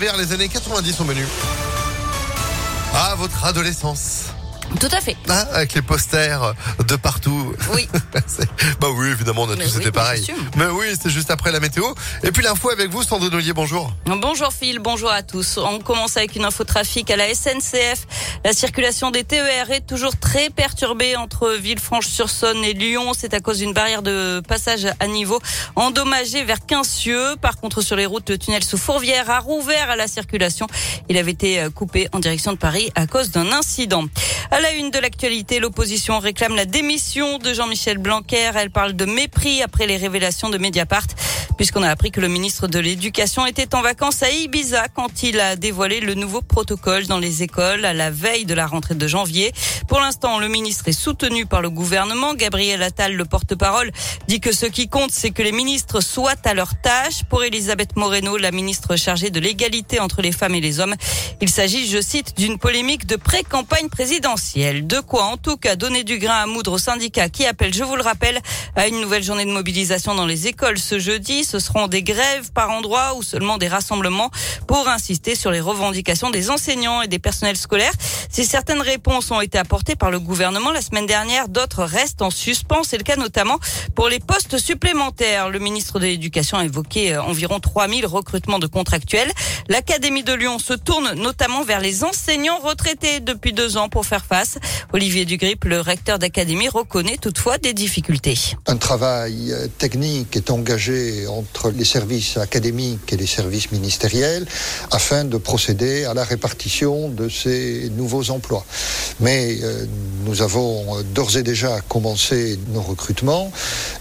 Vers les années 90 sont venus. Ah, votre adolescence. Tout à fait. Ah, avec les posters de partout. Oui. Bah oui, évidemment, on a Mais tous oui, été pareil. Mais oui, c'est juste après la météo. Et puis l'info avec vous, Sandrine Ollier, bonjour. Bonjour Phil, bonjour à tous. On commence avec une info trafic à la SNCF. La circulation des TER est toujours très perturbée entre Villefranche-sur-Saône et Lyon. C'est à cause d'une barrière de passage à niveau endommagée vers Quincieux. Par contre, sur les routes, le tunnel sous Fourvière a rouvert à la circulation. Il avait été coupé en direction de Paris à cause d'un incident. À la une de l'actualité, l'opposition réclame la démission de Jean-Michel Blanquer. Elle parle de mépris après les révélations de Mediapart, puisqu'on a appris que le ministre de l'Éducation était en vacances à Ibiza quand il a dévoilé le nouveau protocole dans les écoles à la veille de la rentrée de janvier. Pour l'instant, le ministre est soutenu par le gouvernement. Gabriel Attal, le porte-parole, dit que ce qui compte, c'est que les ministres soient à leur tâche. Pour Elisabeth Moreno, la ministre chargée de l'égalité entre les femmes et les hommes, il s'agit, je cite, d'une polémique de pré-campagne présidentielle. De quoi, en tout cas, donner du grain à moudre aux syndicats qui appellent, je vous le rappelle, à une nouvelle journée de mobilisation dans les écoles ce jeudi. Ce seront des grèves par endroit ou seulement des rassemblements pour insister sur les revendications des enseignants et des personnels scolaires. Si certaines réponses ont été apportées par le gouvernement la semaine dernière, d'autres restent en suspens. C'est le cas notamment pour les postes supplémentaires. Le ministre de l'Éducation a évoqué euh, environ 3000 recrutements de contractuels. L'Académie de Lyon se tourne notamment vers les enseignants retraités depuis deux ans pour faire face. Olivier Dugrip, le recteur d'Académie, reconnaît toutefois des difficultés. Un travail euh, technique est engagé entre les services académiques et les services ministériels afin de procéder à la répartition de ces nouveaux emplois. Mais euh, nous avons euh, d'ores et déjà commencé nos recrutements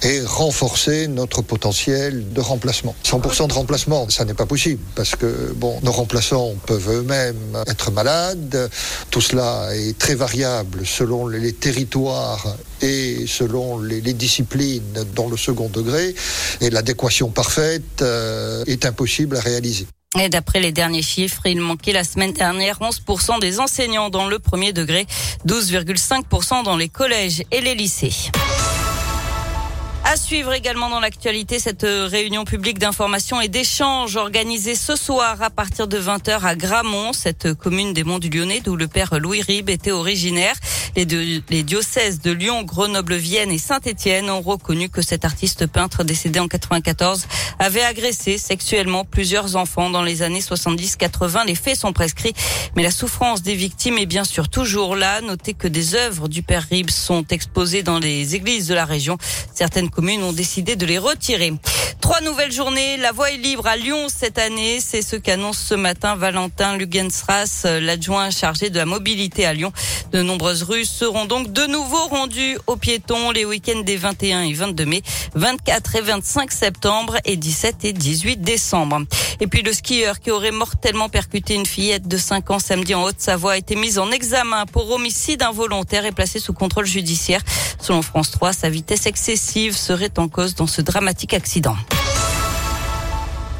et renforcé notre potentiel de remplacement. 100% de remplacement, ça n'est pas possible parce que bon, nos remplaçants peuvent eux-mêmes être malades. Tout cela est très variable selon les territoires et selon les, disciplines dans le second degré. Et l'adéquation parfaite euh, est impossible à réaliser. Et d'après les derniers chiffres, il manquait la semaine dernière 11% des enseignants dans le premier degré, 12,5% dans les collèges et les lycées. À suivre également dans l'actualité cette réunion publique d'information et d'échange organisée ce soir à partir de 20h à Gramont, cette commune des Monts du Lyonnais d'où le père Louis Ribes était originaire. Les, diocèses de Lyon, Grenoble, Vienne et Saint-Étienne ont reconnu que cet artiste peintre décédé en 94 avait agressé sexuellement plusieurs enfants dans les années 70-80. Les faits sont prescrits, mais la souffrance des victimes est bien sûr toujours là. Notez que des œuvres du père Ribes sont exposées dans les églises de la région. Certaines communes ont décidé de les retirer. Trois nouvelles journées. La voie est libre à Lyon cette année. C'est ce qu'annonce ce matin Valentin Lugensras, l'adjoint chargé de la mobilité à Lyon. De nombreuses rues seront donc de nouveau rendues aux piétons les week-ends des 21 et 22 mai, 24 et 25 septembre et 17 et 18 décembre. Et puis le skieur qui aurait mortellement percuté une fillette de 5 ans samedi en Haute-Savoie a été mis en examen pour homicide involontaire et placé sous contrôle judiciaire. Selon France 3, sa vitesse excessive serait en cause dans ce dramatique accident.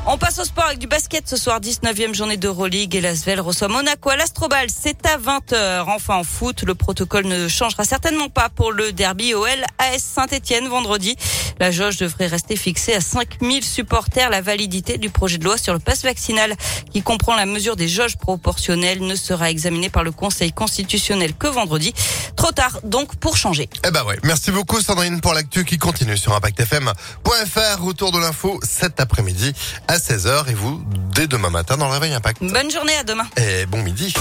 On passe au sport avec du basket ce soir, 19e journée d'Euroleague et l'Asvel reçoit Monaco à l'Astrobal. C'est à 20h. Enfin en foot, le protocole ne changera certainement pas pour le derby OL AS Saint-Etienne vendredi. La jauge devrait rester fixée à 5000 supporters. La validité du projet de loi sur le passe vaccinal qui comprend la mesure des jauges proportionnelles ne sera examinée par le Conseil constitutionnel que vendredi. Trop tard donc pour changer. Eh ben ouais. Merci beaucoup, Sandrine, pour l'actu qui continue sur ImpactFM.fr. Retour de l'info cet après-midi 16h et vous, dès demain matin dans le Réveil Impact. Bonne journée à demain. Et bon midi.